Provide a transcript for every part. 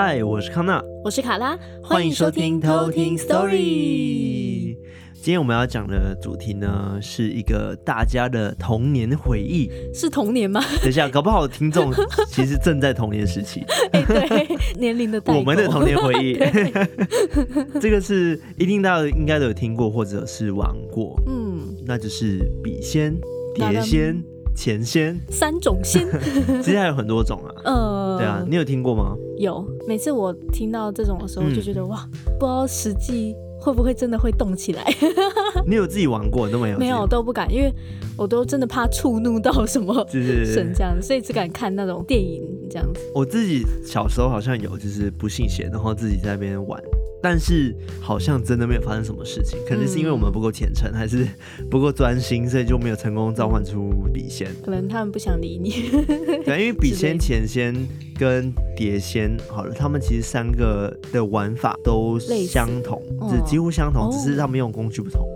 嗨，我是康娜，我是卡拉，欢迎收听偷听 Story。今天我们要讲的主题呢，是一个大家的童年回忆。是童年吗？等一下，搞不好听众 其实正在童年时期。哎、对，年龄的。我们的童年回忆，这个是一定大家应该都有听过或者是玩过。嗯，那就是笔仙、碟仙。钱仙三种仙，其实还有很多种啊。呃，对啊，你有听过吗？有，每次我听到这种的时候，就觉得、嗯、哇，不知道实际会不会真的会动起来。你有自己玩过都没有？没有，都不敢，因为我都真的怕触怒到什么 神这样子，所以只敢看那种电影这样子。我自己小时候好像有，就是不信邪，然后自己在那边玩。但是好像真的没有发生什么事情，可能是因为我们不够虔诚，还是 不够专心，所以就没有成功召唤出笔仙。可能他们不想理你。对，因为笔仙、钱仙跟碟仙，好了，他们其实三个的玩法都相同，就几乎相同，只是他们用工具不同。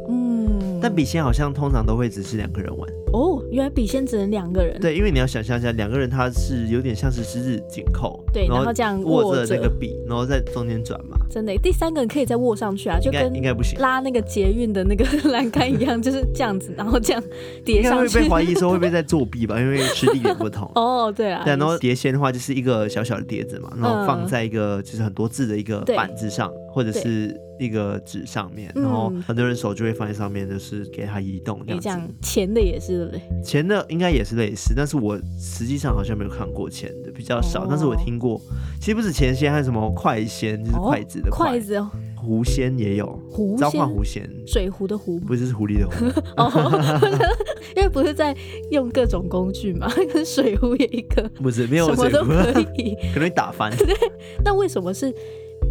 嗯。但笔仙好像通常都会只是两个人玩。哦，原来笔仙只能两个人。对，因为你要想象一下，两个人他是有点像是十指紧扣，对，然后这样握着那个笔，然后在中间转嘛。真的，第三个人可以再握上去啊，就跟应该不行，拉那个捷运的那个 栏杆一样，就是这样子，然后这样叠上去。应该会被怀疑说会不会在作弊吧？因为实力也不同。哦，对啊。对，然后碟仙的话就是一个小小的碟子嘛，然后放在一个就是很多字的一个板子上，或者是一个纸上面，然后很多人手就会放在上面，就是给它移动这样子。这样钱的也是对不对？钱的应该也是类似，但是我实际上好像没有看过钱的，比较少。但是我听过，其实不止钱仙，还有什么筷仙，就是筷子的筷子哦。狐仙也有，召唤狐仙，水壶的壶，不是是狐狸的狐。哦，因为不是在用各种工具嘛，跟水壶也一个，不是没有什么都可以，可能打翻。对，那为什么是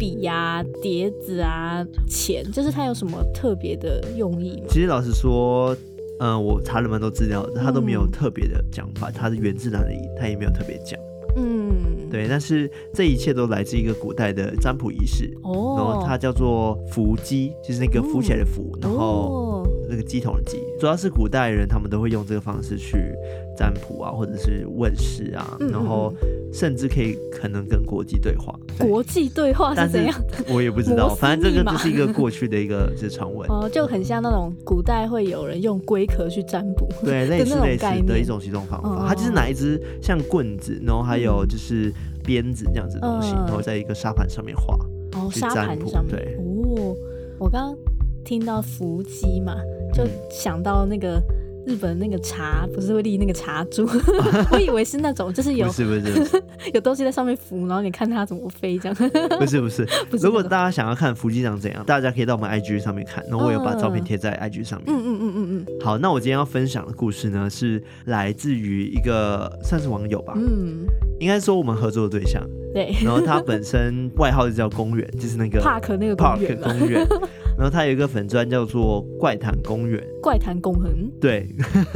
笔呀、碟子啊、钱？就是它有什么特别的用意吗？其实老实说。嗯，我查了蛮多资料，他都没有特别的讲法，它是源自哪里，他也没有特别讲。嗯，对，但是这一切都来自一个古代的占卜仪式，哦，然后它叫做伏击，就是那个浮起来的浮，然后那个鸡桶的鸡，主要是古代人他们都会用这个方式去占卜啊，或者是问事啊，然后。甚至可以可能跟国际对话，国际对话是怎样？我也不知道，反正这个就是一个过去的一个是传闻哦，就很像那种古代会有人用龟壳去占卜，对，类似类似的一种行动方法。它就是拿一支像棍子，然后还有就是鞭子这样子的东西，然后在一个沙盘上面画，哦，沙盘上面对。哦，我刚刚听到伏击嘛，就想到那个。日本那个茶不是会立那个茶柱，我以为是那种，就是有，不是不是，有东西在上面浮，然后你看它怎么飞这样。不是不是，如果大家想要看伏击长怎样，大家可以到我们 IG 上面看，然后我有把照片贴在 IG 上面。嗯嗯嗯嗯嗯。好，那我今天要分享的故事呢，是来自于一个算是网友吧，嗯，应该说我们合作的对象。对。然后他本身外号就叫公园，就是那个 Park 那个公园。公园。然后他有一个粉砖叫做怪谈公园，怪谈公园。对。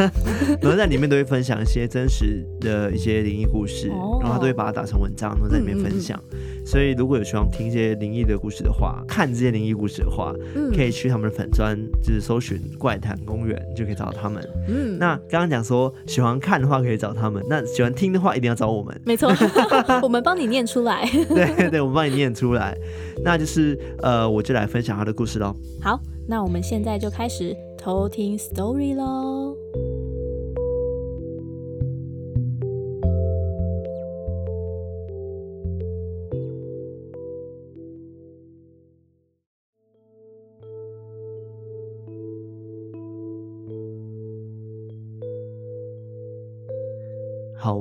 然后在里面都会分享一些真实的一些灵异故事，然后他都会把它打成文章，然后在里面分享。所以如果有喜欢听一些灵异的故事的话，看这些灵异故事的话，可以去他们的粉专，就是搜寻怪谈公园，就可以找到他们。嗯，那刚刚讲说喜欢看的话可以找他们，那喜欢听的话一定要找我们。没错，我们帮你念出来。对对，我们帮你念出来。那就是呃，我就来分享他的故事喽。好，那我们现在就开始偷听 story 喽。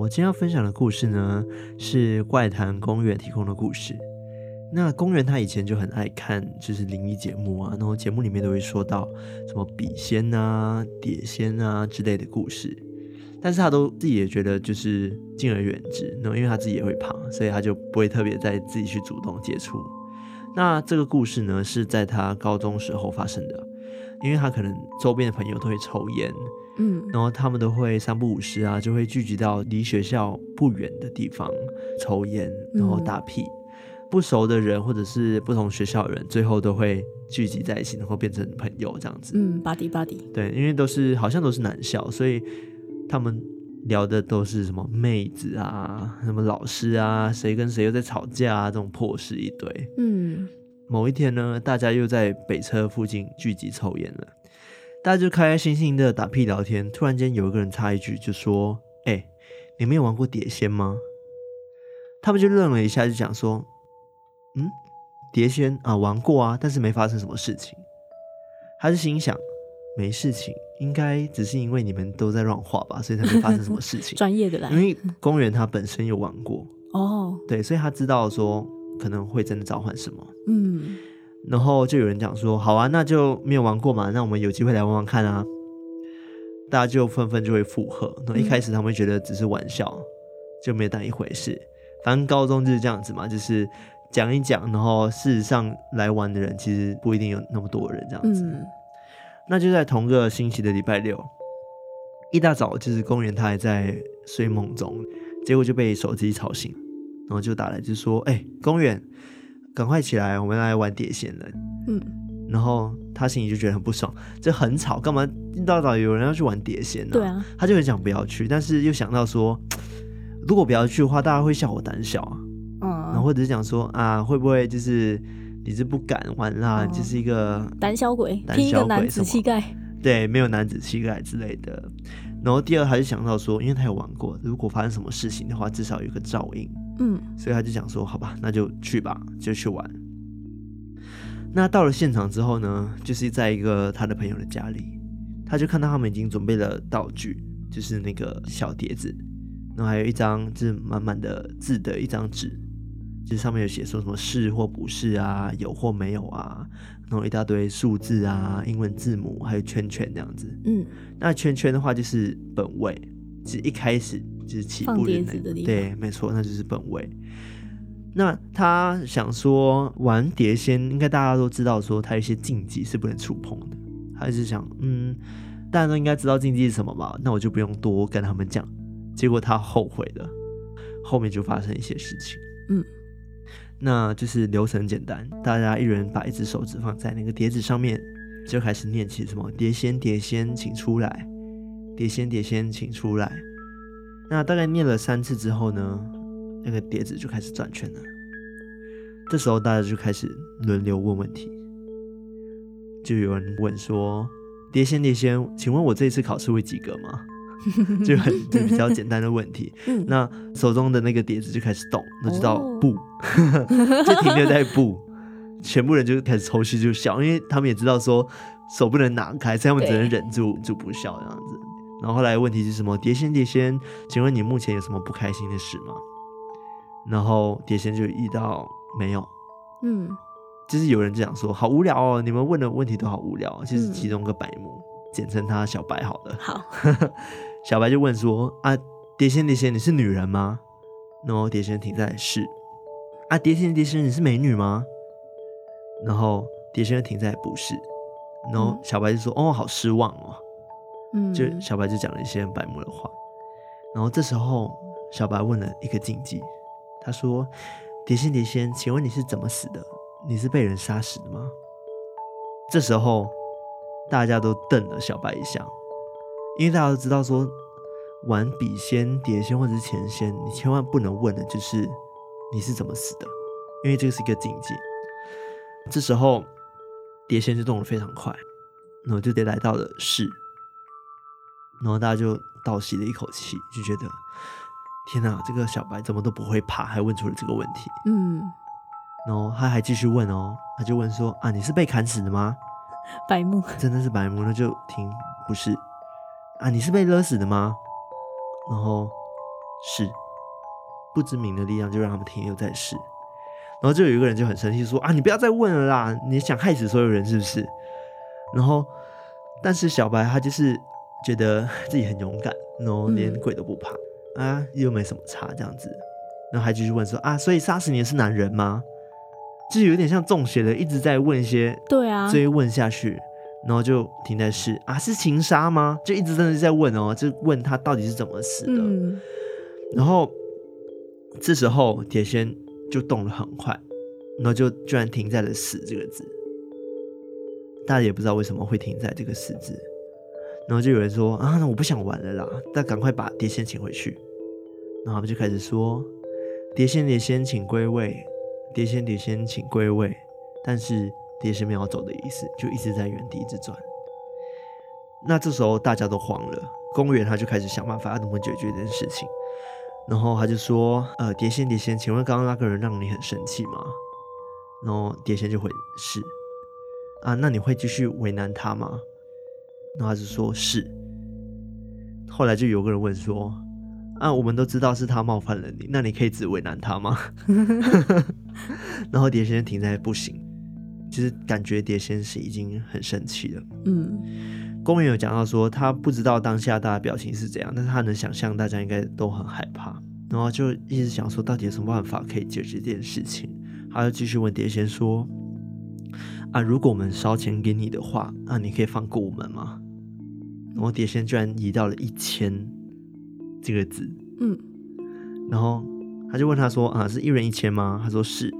我今天要分享的故事呢，是怪谈公园提供的故事。那公园他以前就很爱看，就是灵异节目啊，然后节目里面都会说到什么笔仙啊、碟仙啊之类的故事，但是他都自己也觉得就是敬而远之，那因为他自己也会怕，所以他就不会特别再自己去主动接触。那这个故事呢，是在他高中时候发生的，因为他可能周边的朋友都会抽烟。嗯，然后他们都会三不五时啊，就会聚集到离学校不远的地方抽烟，然后打屁。嗯、不熟的人或者是不同学校的人，最后都会聚集在一起，然后变成朋友这样子。嗯，buddy buddy。对，因为都是好像都是男校，所以他们聊的都是什么妹子啊，什么老师啊，谁跟谁又在吵架啊，这种破事一堆。嗯，某一天呢，大家又在北车附近聚集抽烟了，大家就开开心心的打屁聊天。突然间有一个人插一句，就说：“哎、欸，你们有玩过碟仙吗？”他们就愣了一下，就讲说：“嗯，碟仙啊，玩过啊，但是没发生什么事情。”他就心想。没事情，应该只是因为你们都在乱画吧，所以才没发生什么事情。专业的啦，因为公园他本身有玩过哦，对，所以他知道说可能会真的召唤什么。嗯，然后就有人讲说，好啊，那就没有玩过嘛，那我们有机会来玩玩看啊。大家就纷纷就会附和。那一开始他们觉得只是玩笑，嗯、就没当一回事。反正高中就是这样子嘛，就是讲一讲，然后事实上来玩的人其实不一定有那么多人这样子。嗯那就在同个星期的礼拜六，一大早就是公园，他还在睡梦中，结果就被手机吵醒，然后就打来就说：“哎、欸，公园，赶快起来，我们来玩碟仙了。”嗯，然后他心里就觉得很不爽，这很吵，干嘛一大早有人要去玩碟仙呢？对啊，他就很想不要去，但是又想到说，如果不要去的话，大家会笑我胆小啊，嗯，然后或者是讲说啊，会不会就是。你是不敢玩啦，哦、就是一个胆小鬼，拼一个男子气概，对，没有男子气概之类的。然后第二，他就想到说，因为他有玩过，如果发生什么事情的话，至少有个照应。嗯，所以他就想说，好吧，那就去吧，就去玩。那到了现场之后呢，就是在一个他的朋友的家里，他就看到他们已经准备了道具，就是那个小碟子，然后还有一张就是满满的字的一张纸。就是上面有写说什么是或不是啊，有或没有啊，然后一大堆数字啊，英文字母，还有圈圈这样子。嗯，那圈圈的话就是本位，其实一开始就是起步的那个，对，没错，那就是本位。那他想说玩碟仙，应该大家都知道说他有一些禁忌是不能触碰的。他就是想，嗯，大家都应该知道禁忌是什么吧？那我就不用多跟他们讲。结果他后悔了，后面就发生一些事情。嗯。那就是流程简单，大家一人把一只手指放在那个碟子上面，就开始念起什么“碟仙，碟仙，请出来！碟仙，碟仙，请出来！”那大概念了三次之后呢，那个碟子就开始转圈了。这时候大家就开始轮流问问题，就有人问说：“碟仙，碟仙，请问我这次考试会及格吗？” 就很就比较简单的问题，嗯、那手中的那个碟子就开始动，那就知道不，哦、就停留在不，全部人就开始抽泣就笑，因为他们也知道说手不能拿开，所以他们只能忍住就不笑这样子。然后后来问题是什么？碟仙碟仙，请问你目前有什么不开心的事吗？然后碟仙就遇到没有，嗯，就是有人就讲说好无聊哦，你们问的问题都好无聊，其实其中个白目，简称他小白好了。好。小白就问说：“啊，碟仙碟仙，你是女人吗？”然后碟仙停在是。啊，碟仙碟仙，你是美女吗？然后碟仙停在不是。然后小白就说：“哦，好失望哦。”嗯，就小白就讲了一些很白目的话。然后这时候小白问了一个禁忌，他说：“碟仙碟仙，请问你是怎么死的？你是被人杀死的吗？”这时候大家都瞪了小白一下。因为大家都知道说，玩笔仙、碟仙或者是钱仙，你千万不能问的就是你是怎么死的，因为这个是一个禁忌。这时候碟仙就动得非常快，然后就得来到了是，然后大家就倒吸了一口气，就觉得天哪，这个小白怎么都不会怕，还问出了这个问题。嗯，然后他还继续问哦，他就问说啊，你是被砍死的吗？白目，真的是白目，那就停，不是。啊，你是被勒死的吗？然后是不知名的力量就让他们停留在是，然后就有一个人就很生气说：“啊，你不要再问了啦！你想害死所有人是不是？”然后，但是小白他就是觉得自己很勇敢，然后连鬼都不怕、嗯、啊，又没什么差这样子，然后还继续问说：“啊，所以杀死你的是男人吗？”就是有点像中邪的，一直在问一些对啊追问下去。然后就停在是啊，是情杀吗？就一直真的在问哦，就问他到底是怎么死的。嗯、然后这时候铁仙就动得很快，然后就居然停在了“死”这个字。大家也不知道为什么会停在这个“死”字。然后就有人说啊，那我不想玩了啦，那赶快把碟仙请回去。然后他们就开始说，碟仙碟仙请归位，碟仙碟仙请归位。但是碟仙没有走的意思，就一直在原地一直转。那这时候大家都慌了，公务员他就开始想办法要怎么解决这件事情。然后他就说，呃，碟仙碟仙，请问刚刚那个人让你很生气吗？然后碟仙就回是。啊，那你会继续为难他吗？然后他就说是。后来就有个人问说：“啊，我们都知道是他冒犯了你，那你可以只为难他吗？” 然后碟仙停在不行，就是感觉碟仙是已经很生气了。嗯，公园有讲到说，他不知道当下大家表情是怎样，但是他能想象大家应该都很害怕，然后就一直想说，到底有什么办法可以解决这件事情？他就继续问碟仙说。啊，如果我们烧钱给你的话，那你可以放过我们吗？然后碟仙居然移到了一千这个字，嗯，然后他就问他说：“啊，是一人一千吗？”他说是。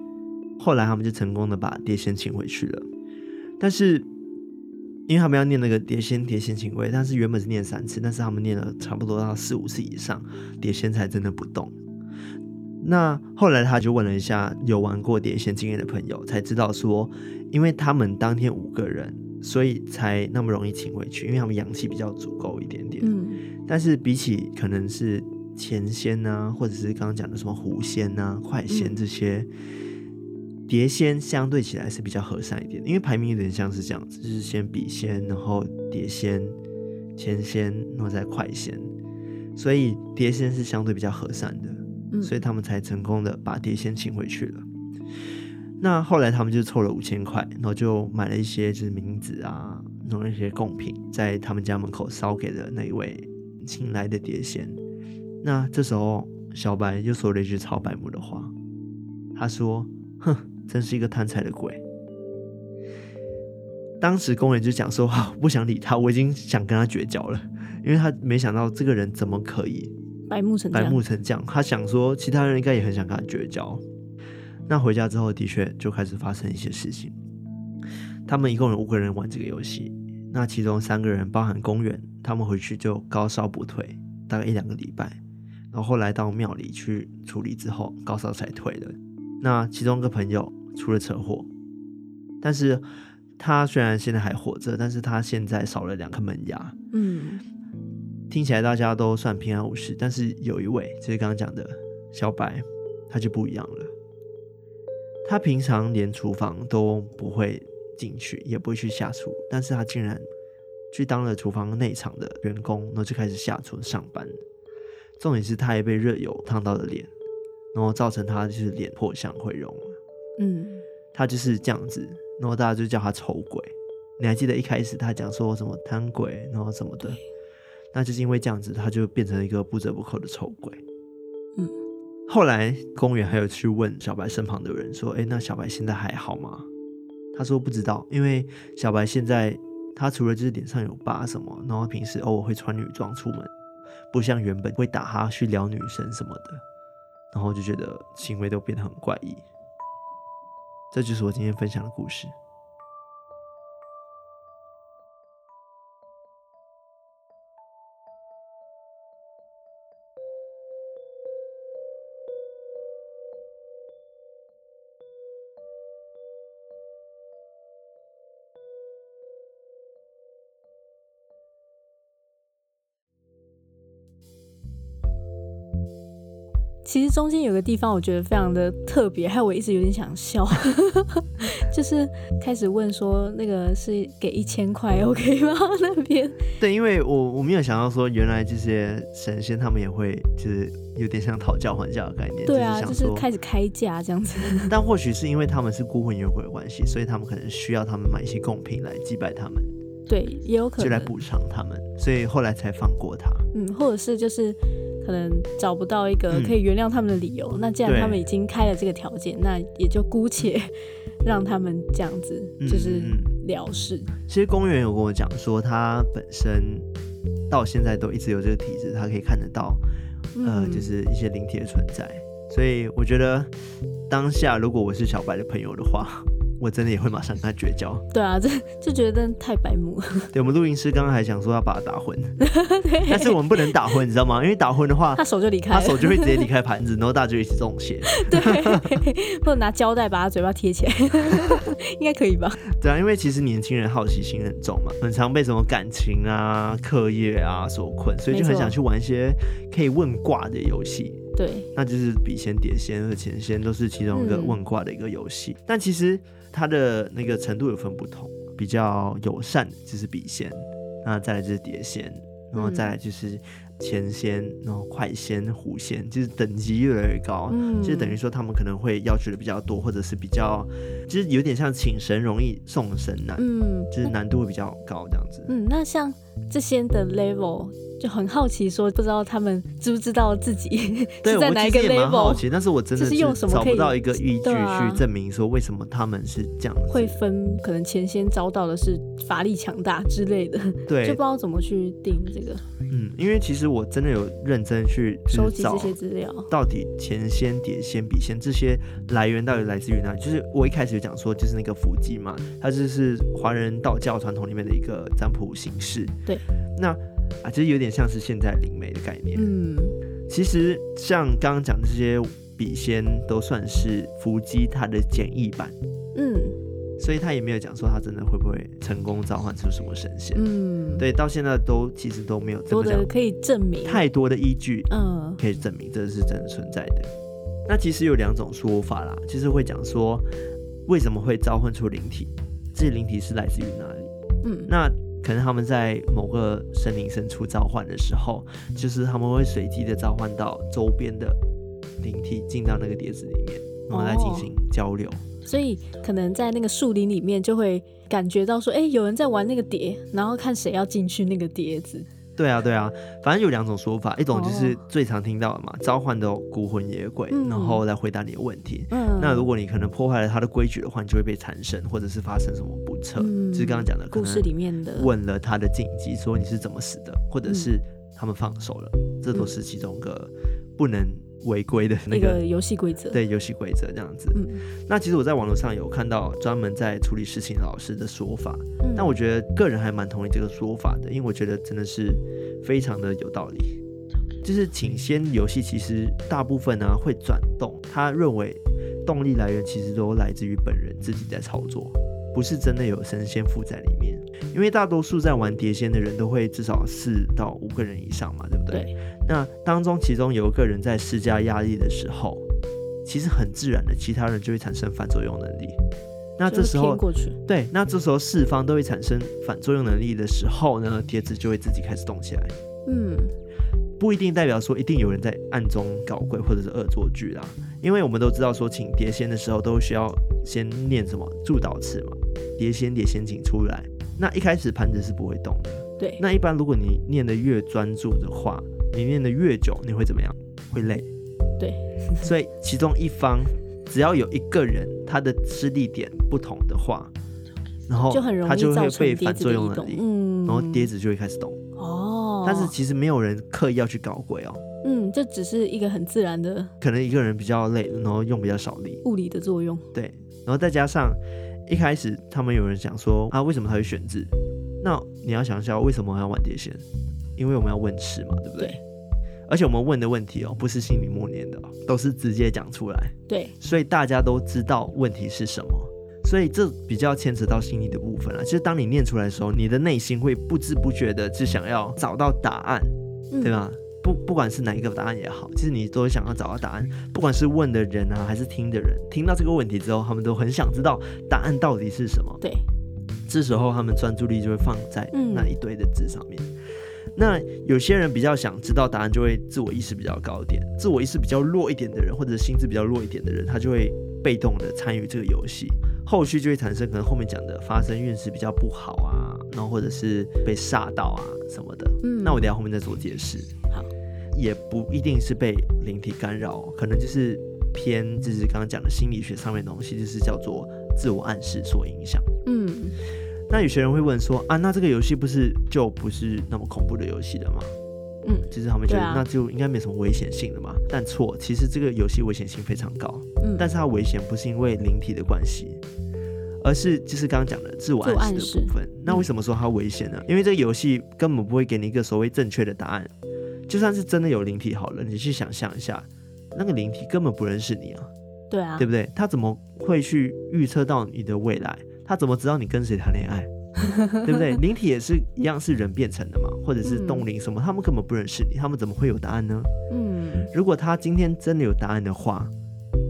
后来他们就成功的把碟仙请回去了。但是因为他们要念那个碟仙碟仙请回，但是原本是念三次，但是他们念了差不多到四五次以上，碟仙才真的不动。那后来他就问了一下有玩过碟仙经验的朋友，才知道说，因为他们当天五个人，所以才那么容易请回去，因为他们阳气比较足够一点点。嗯，但是比起可能是前仙啊，或者是刚刚讲的什么狐仙啊、快仙这些，碟仙相对起来是比较和善一点，因为排名有点像是这样子，就是先笔仙，然后碟仙、前仙，然后再快仙，所以碟仙是相对比较和善的。所以他们才成功的把碟仙请回去了。那后来他们就凑了五千块，然后就买了一些就是冥纸啊，弄了一些贡品，在他们家门口烧给了那一位请来的碟仙。那这时候小白就说了一句超白目的话，他说：“哼，真是一个贪财的鬼。”当时工人就讲说：“ 好，不想理他，我已经想跟他绝交了，因为他没想到这个人怎么可以。”白目成白目成这样，他想说其他人应该也很想跟他绝交。那回家之后，的确就开始发生一些事情。他们一共有五个人玩这个游戏，那其中三个人包含公园，他们回去就高烧不退，大概一两个礼拜。然后后来到庙里去处理之后，高烧才退了。那其中一个朋友出了车祸，但是他虽然现在还活着，但是他现在少了两颗门牙。嗯。听起来大家都算平安无事，但是有一位就是刚刚讲的小白，他就不一样了。他平常连厨房都不会进去，也不会去下厨，但是他竟然去当了厨房内场的员工，然后就开始下厨上班。重点是他也被热油烫到了脸，然后造成他就是脸破相毁容。嗯，他就是这样子，然后大家就叫他丑鬼。你还记得一开始他讲说什么贪鬼，然后什么的？那就是因为这样子，他就变成了一个不折不扣的丑鬼。后来公园还有去问小白身旁的人说：“哎，那小白现在还好吗？”他说不知道，因为小白现在他除了就是脸上有疤什么，然后平时偶尔会穿女装出门，不像原本会打哈去撩女生什么的，然后就觉得行为都变得很怪异。这就是我今天分享的故事。其实中间有个地方我觉得非常的特别，还有我一直有点想笑，就是开始问说那个是给一千块 OK 吗？那边对，因为我我没有想到说原来这些神仙他们也会就是有点像讨价还价的概念，对啊，就是开始开价这样子。但或许是因为他们是孤魂野鬼的关系，所以他们可能需要他们买一些贡品来祭拜他们，对，也有可能就来补偿他们，所以后来才放过他。嗯，或者是就是。可能找不到一个可以原谅他们的理由，嗯、那既然他们已经开了这个条件，那也就姑且 让他们这样子就是了事。嗯、其实公园有跟我讲说，他本身到现在都一直有这个体质，他可以看得到，嗯、呃，就是一些灵体的存在。所以我觉得当下如果我是小白的朋友的话，我真的也会马上跟他绝交。对啊，这就觉得真的太白目。对，我们录音师刚刚还想说要把他打昏，但是我们不能打昏，你知道吗？因为打昏的话，他手就离开，他手就会直接离开盘子，然后大家就一起中邪。对，或者拿胶带把他嘴巴贴起来，应该可以吧？对啊，因为其实年轻人好奇心很重嘛，很常被什么感情啊、课业啊所困，所以就很想去玩一些可以问卦的游戏。对，那就是笔仙、碟仙和钱仙都是其中一个问卦的一个游戏，嗯、但其实它的那个程度有分不同，比较友善就是笔仙，那再来就是碟仙，然后再来就是钱仙，然后快仙、狐仙，就是等级越来越高，嗯，就是等于说他们可能会要求的比较多，或者是比较，就是有点像请神容易送神难，嗯，就是难度会比较高这样子，嗯，那像这些的 level。就很好奇，说不知道他们知不知道自己是在哪一个 level？蛮好奇，但是我真的是找不到一个依据去证明说为什么他们是这样子。会分可能前先遭到的是法力强大之类的，对，就不知道怎么去定这个。嗯，因为其实我真的有认真去收集这些资料，到底前先、碟先、笔先这些来源到底来自于哪里？就是我一开始就讲说，就是那个伏击嘛，它就是华人道教传统里面的一个占卜形式。对，那。啊，其实有点像是现在灵媒的概念。嗯，其实像刚刚讲的这些笔仙，都算是伏击他的简易版。嗯，所以他也没有讲说他真的会不会成功召唤出什么神仙。嗯，对，到现在都其实都没有这么讲可以证明太多的依据。嗯，可以证明这是真的存在的。那其实有两种说法啦，就是会讲说为什么会召唤出灵体，这些灵体是来自于哪里？嗯，那。可能他们在某个森林深处召唤的时候，就是他们会随机的召唤到周边的灵体进到那个碟子里面，然后来进行交流。所以可能在那个树林里面就会感觉到说，哎，有人在玩那个碟，然后看谁要进去那个碟子。对啊，对啊，反正有两种说法，一种就是最常听到的嘛，哦、召唤的孤魂野鬼，嗯、然后来回答你的问题。嗯，那如果你可能破坏了他的规矩的话，你就会被缠身，或者是发生什么不测。嗯、就是刚刚讲的故事里面的，问了他的禁忌，说你是怎么死的，或者是他们放手了，嗯、这都是其中一个不能。违规的那个游戏规则，对游戏规则这样子。嗯，那其实我在网络上有看到专门在处理事情的老师的说法，嗯，但我觉得个人还蛮同意这个说法的，因为我觉得真的是非常的有道理。就是请仙游戏其实大部分呢会转动，他认为动力来源其实都来自于本人自己在操作，不是真的有神仙附在里面。因为大多数在玩碟仙的人都会至少四到五个人以上嘛，对不对？对。那当中其中有一个人在施加压力的时候，其实很自然的，其他人就会产生反作用能力。那这时候，对，那这时候四方都会产生反作用能力的时候呢，碟子就会自己开始动起来。嗯，不一定代表说一定有人在暗中搞鬼或者是恶作剧啦，因为我们都知道说请碟仙的时候都需要先念什么祝祷词嘛，碟仙碟仙请出来。那一开始盘子是不会动的。对。那一般如果你念得越专注的话，你念得越久，你会怎么样？会累。对。所以其中一方只要有一个人他的施力点不同的话，然后他就会被反作用能力，嗯，然后碟子就会开始动。哦。但是其实没有人刻意要去搞鬼哦。嗯，这只是一个很自然的。可能一个人比较累，然后用比较少力。物理的作用。对。然后再加上。一开始他们有人想说啊，为什么他会选字？那你要想一下，为什么我要玩碟仙？因为我们要问事嘛，对不对？对。而且我们问的问题哦，不是心里默念的，都是直接讲出来。对。所以大家都知道问题是什么，所以这比较牵扯到心理的部分了。其实当你念出来的时候，你的内心会不知不觉的就想要找到答案，嗯、对吧？不，不管是哪一个答案也好，其实你都想要找到答案。不管是问的人啊，还是听的人，听到这个问题之后，他们都很想知道答案到底是什么。对，这时候他们专注力就会放在那一堆的字上面。嗯、那有些人比较想知道答案，就会自我意识比较高一点；自我意识比较弱一点的人，或者心智比较弱一点的人，他就会被动的参与这个游戏，后续就会产生可能后面讲的发生运势比较不好啊，然后或者是被煞到啊什么的。嗯，那我等下后面再做解释。好。也不一定是被灵体干扰，可能就是偏，就是刚刚讲的心理学上面的东西，就是叫做自我暗示所影响。嗯，那有些人会问说啊，那这个游戏不是就不是那么恐怖的游戏了吗？嗯，其实他们觉得那就应该没什么危险性的嘛。啊、但错，其实这个游戏危险性非常高。嗯，但是它危险不是因为灵体的关系，而是就是刚刚讲的自我暗示的部分。那为什么说它危险呢？因为这个游戏根本不会给你一个所谓正确的答案。就算是真的有灵体好了，你去想象一下，那个灵体根本不认识你啊。对啊，对不对？他怎么会去预测到你的未来？他怎么知道你跟谁谈恋爱？对不对？灵体也是一样，是人变成的嘛，或者是动灵什么？他们根本不认识你，他们怎么会有答案呢？嗯，如果他今天真的有答案的话，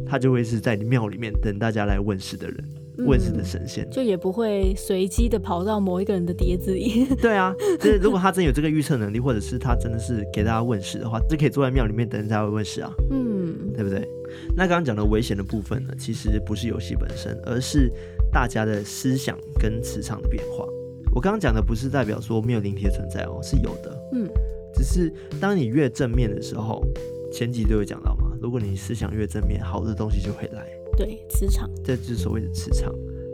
他就会是在你庙里面等大家来问事的人，嗯、问世的神仙，就也不会随机的跑到某一个人的碟子里。对啊，就是如果他真有这个预测能力，或者是他真的是给大家问世的话，就可以坐在庙里面等人家问世啊。嗯，对不对？那刚刚讲的危险的部分呢，其实不是游戏本身，而是大家的思想跟磁场的变化。我刚刚讲的不是代表说没有灵体的存在哦，是有的。嗯，只是当你越正面的时候，前集都有讲到嘛，如果你思想越正面，好的东西就会来。对，磁场，这就是所谓的磁场。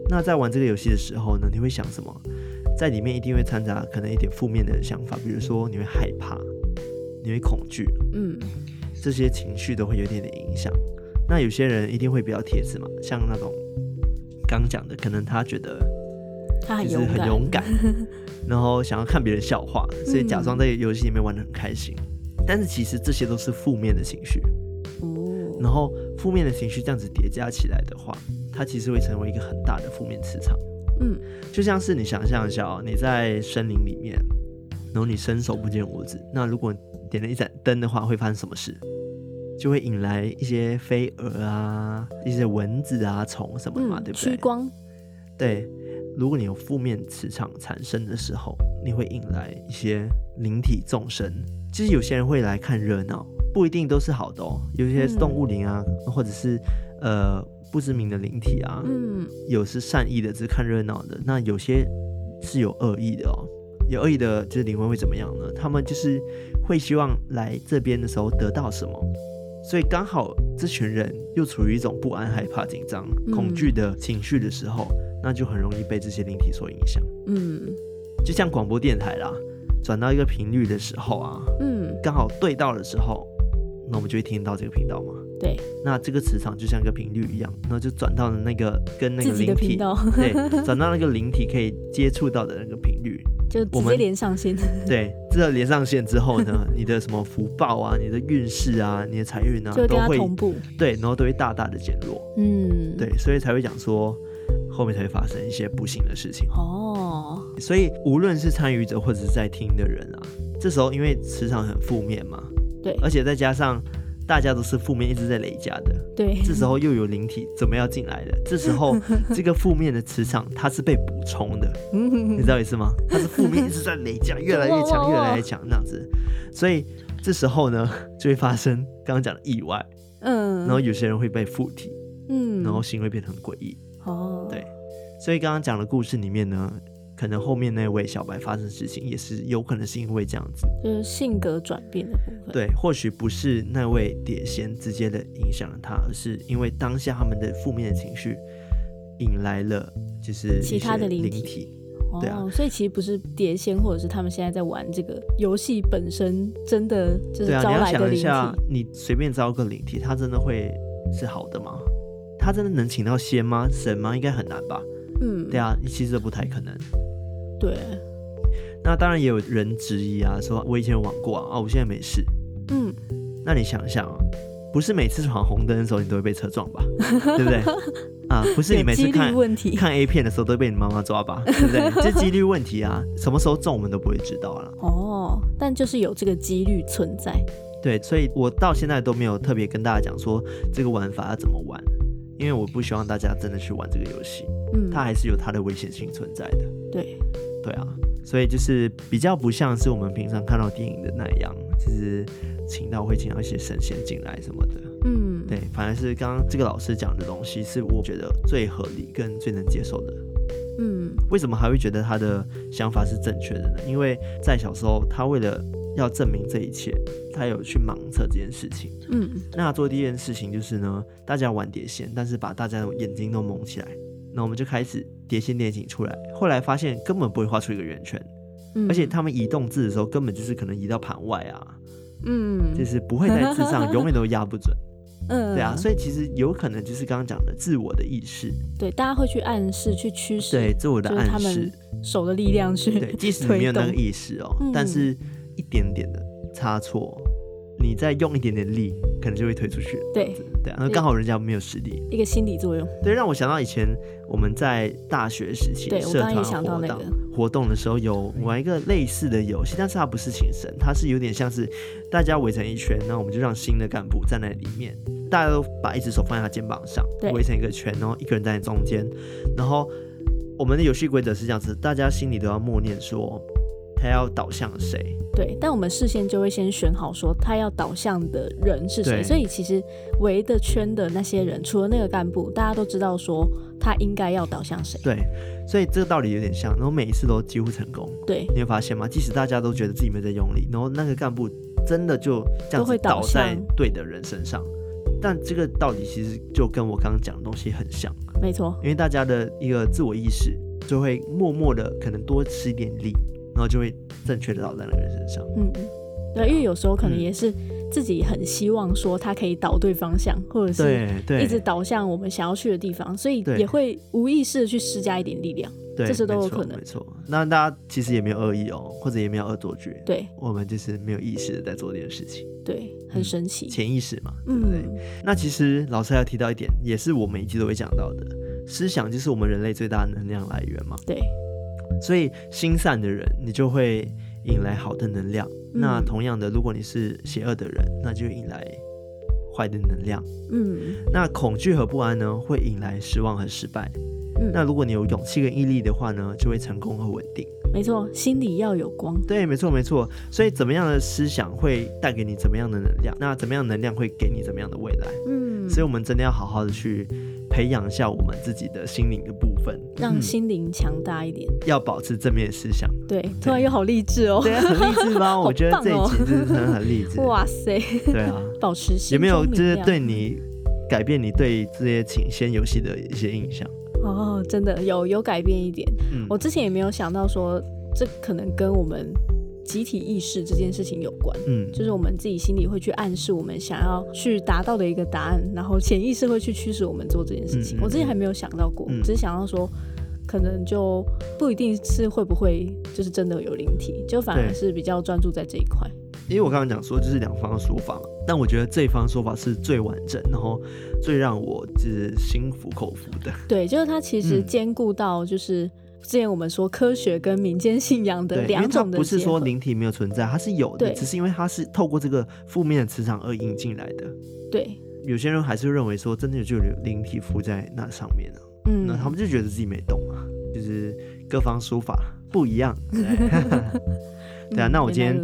那在玩这个游戏的时候呢，你会想什么？在里面一定会掺杂可能一点负面的想法，比如说你会害怕，你会恐惧。嗯。这些情绪都会有一点点影响。那有些人一定会比较铁子嘛，像那种刚讲的，可能他觉得他很很勇敢，然后想要看别人笑话，所以假装在游戏里面玩的很开心。嗯、但是其实这些都是负面的情绪。哦。然后负面的情绪这样子叠加起来的话，它其实会成为一个很大的负面磁场。嗯。就像是你想象一下哦，你在森林里面，然后你伸手不见五指，那如果点了一盏灯的话，会发生什么事？就会引来一些飞蛾啊，一些蚊子啊、虫什么的嘛，嗯、对不对？趋光。对，如果你有负面磁场产生的时候，你会引来一些灵体众生。其实有些人会来看热闹，不一定都是好的哦。有些是动物灵啊，嗯、或者是呃不知名的灵体啊，嗯，有是善意的，只是看热闹的。那有些是有恶意的哦。有恶意的，就是灵魂会怎么样呢？他们就是会希望来这边的时候得到什么。所以刚好这群人又处于一种不安、害怕、紧张、恐惧的情绪的时候，嗯、那就很容易被这些灵体所影响。嗯，就像广播电台啦，转到一个频率的时候啊，嗯，刚好对到的时候，那我们就会听到这个频道嘛。对，那这个磁场就像一个频率一样，然后就转到了那个跟那个灵体，对，转到那个灵体可以接触到的那个频率。就直接连上线，对，这连上线之后呢，你的什么福报啊，你的运势啊，你的财运啊，都会同步，对，然后都会大大的减弱，嗯，对，所以才会讲说后面才会发生一些不幸的事情。哦。所以无论是参与者或者是在听的人啊，这时候因为磁场很负面嘛，对，而且再加上。大家都是负面一直在累加的，对，这时候又有灵体怎么要进来的？这时候 这个负面的磁场它是被补充的，你知道意思吗？它是负面一直在累加，越来越强，越来越强，那样子。所以这时候呢，就会发生刚刚讲的意外，嗯，然后有些人会被附体，嗯，然后行为变得很诡异，哦，对。所以刚刚讲的故事里面呢。可能后面那位小白发生事情，也是有可能是因为这样子，就是性格转变的部分。对，或许不是那位碟仙直接的影响了他，而是因为当下他们的负面的情绪引来了，就是其他的灵体。对啊，所以其实不是碟仙，或者是他们现在在玩这个游戏本身，真的就是招来的灵体。对啊，你要想一下，你随便招个灵体，他真的会是好的吗？他真的能请到仙吗？神吗？应该很难吧？嗯，对啊，其实不太可能。对，那当然也有人质疑啊，说我以前有玩过啊，啊，我现在没事。嗯，那你想想，不是每次闯红灯的时候你都会被车撞吧？对不对？啊，不是你每次看看 A 片的时候都被你妈妈抓吧？对不对？这几率问题啊，什么时候中我们都不会知道了。哦，但就是有这个几率存在。对，所以我到现在都没有特别跟大家讲说这个玩法要怎么玩，因为我不希望大家真的去玩这个游戏。嗯，它还是有它的危险性存在的。对。对啊，所以就是比较不像是我们平常看到电影的那样，就是请到会请到一些神仙进来什么的。嗯，对，反而是刚刚这个老师讲的东西是我觉得最合理跟最能接受的。嗯，为什么还会觉得他的想法是正确的呢？因为在小时候，他为了要证明这一切，他有去盲测这件事情。嗯，那他做第一件事情就是呢，大家玩碟仙，但是把大家的眼睛都蒙起来。那我们就开始碟仙电影出来，后来发现根本不会画出一个圆圈，嗯，而且他们移动字的时候，根本就是可能移到盘外啊，嗯，就是不会在字上，永远都压不准。嗯，对啊，所以其实有可能就是刚刚讲的自我的意识，对，大家会去暗示、去驱使，对，自我的暗示，手的力量去，对，即使你没有那个意识哦，嗯、但是一点点的差错。你再用一点点力，可能就会推出去。对对啊，那刚好人家没有实力，一个心理作用。对，让我想到以前我们在大学时期社团活动、那个、活动的时候，有玩一个类似的游戏，但是它不是请神，它是有点像是大家围成一圈，然后我们就让新的干部站在里面，大家都把一只手放在他肩膀上，围成一个圈，然后一个人站在中间，然后我们的游戏规则是这样子，大家心里都要默念说。他要倒向谁？对，但我们事先就会先选好，说他要导向的人是谁。所以其实围的圈的那些人，除了那个干部，大家都知道说他应该要导向谁。对，所以这个道理有点像，然后每一次都几乎成功。对，你会发现吗？即使大家都觉得自己没在用力，然后那个干部真的就这样子倒在对的人身上。但这个道理其实就跟我刚刚讲的东西很像。没错，因为大家的一个自我意识就会默默的可能多吃一点力。然后就会正确的倒在那个人身上。嗯，对，因为有时候可能也是自己很希望说他可以导对方向，嗯、或者是一直导向我们想要去的地方，所以也会无意识的去施加一点力量。对，这些都有可能。没错，那大家其实也没有恶意哦，或者也没有恶作剧。对，我们就是没有意识的在做这件事情。对，很神奇。潜意识嘛，对不对？嗯、那其实老师还要提到一点，也是我每一集都会讲到的，思想就是我们人类最大的能量来源嘛。对。所以心善的人，你就会引来好的能量。嗯、那同样的，如果你是邪恶的人，那就引来坏的能量。嗯，那恐惧和不安呢，会引来失望和失败。嗯，那如果你有勇气跟毅力的话呢，就会成功和稳定。没错，心里要有光。对，没错，没错。所以，怎么样的思想会带给你怎么样的能量？那怎么样能量会给你怎么样的未来？嗯，所以我们真的要好好的去。培养一下我们自己的心灵的部分，让心灵强大一点，嗯。要保持正面思想。对，突然又好励志哦。对啊，很励志吗？我觉得这一集真的很励志。哇塞！对啊，保持心。有没有就是对你改变你对这些请仙游戏的一些印象？哦，真的有有改变一点。嗯，我之前也没有想到说这可能跟我们。集体意识这件事情有关，嗯，就是我们自己心里会去暗示我们想要去达到的一个答案，然后潜意识会去驱使我们做这件事情。我之前还没有想到过，嗯、只是想到说，可能就不一定是会不会就是真的有灵体，就反而是比较专注在这一块。因为我刚刚讲说就是两方的说法嘛，但我觉得这一方说法是最完整，然后最让我就是心服口服的。对，就是它其实兼顾到就是。嗯之前我们说科学跟民间信仰的两种的，不是说灵体没有存在，它是有的，只是因为它是透过这个负面的磁场而引进来的。对，有些人还是认为说真的就有灵体附在那上面，嗯，那他们就觉得自己没动啊，就是各方说法不一样。对，对啊，那我今天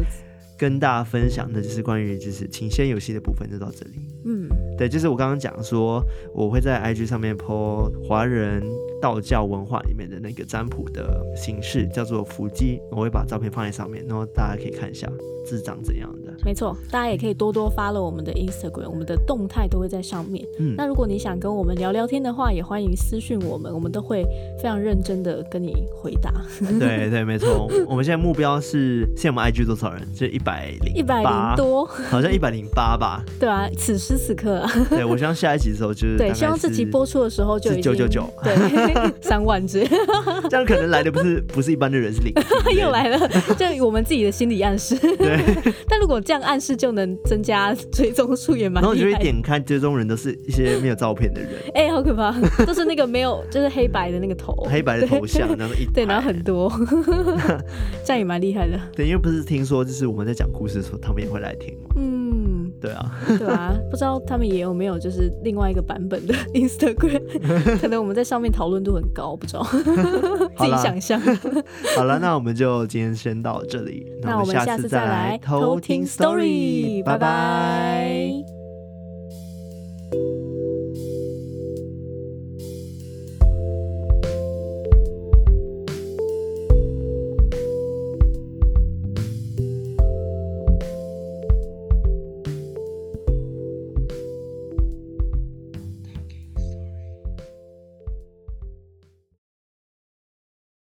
跟大家分享的就是关于就是请仙游戏的部分就到这里。嗯，对，就是我刚刚讲说我会在 IG 上面 po 华人。道教文化里面的那个占卜的形式叫做伏击，我会把照片放在上面，然后大家可以看一下字长怎样的。没错，大家也可以多多 follow 我们的 Instagram，我们的动态都会在上面。嗯，那如果你想跟我们聊聊天的话，也欢迎私讯我们，我们都会非常认真的跟你回答。对对，没错，我们现在目标是现在我们 IG 多少人？就一百零一百零多，好像一百零八吧？对啊，此时此刻啊。对，我希望下一集的时候就是对，希望这集播出的时候就九九九，对。三万只，这样可能来的不是不是一般的人，是灵体 又来了，就我们自己的心理暗示。对，但如果这样暗示就能增加追踪数，也蛮。然后你就会点开追踪人都是一些没有照片的人，哎、欸，好可怕，都是那个没有，就是黑白的那个头，黑白的头像，然后一对，然后很多，这样也蛮厉害的。对，因为不是听说就是我们在讲故事的时候，他们也会来听吗？嗯。对啊，对啊，不知道他们也有没有就是另外一个版本的 Instagram，可能我们在上面讨论度很高，不知道，自己想象。好了，那我们就今天先到这里，那我们下次再来偷听 story，拜拜。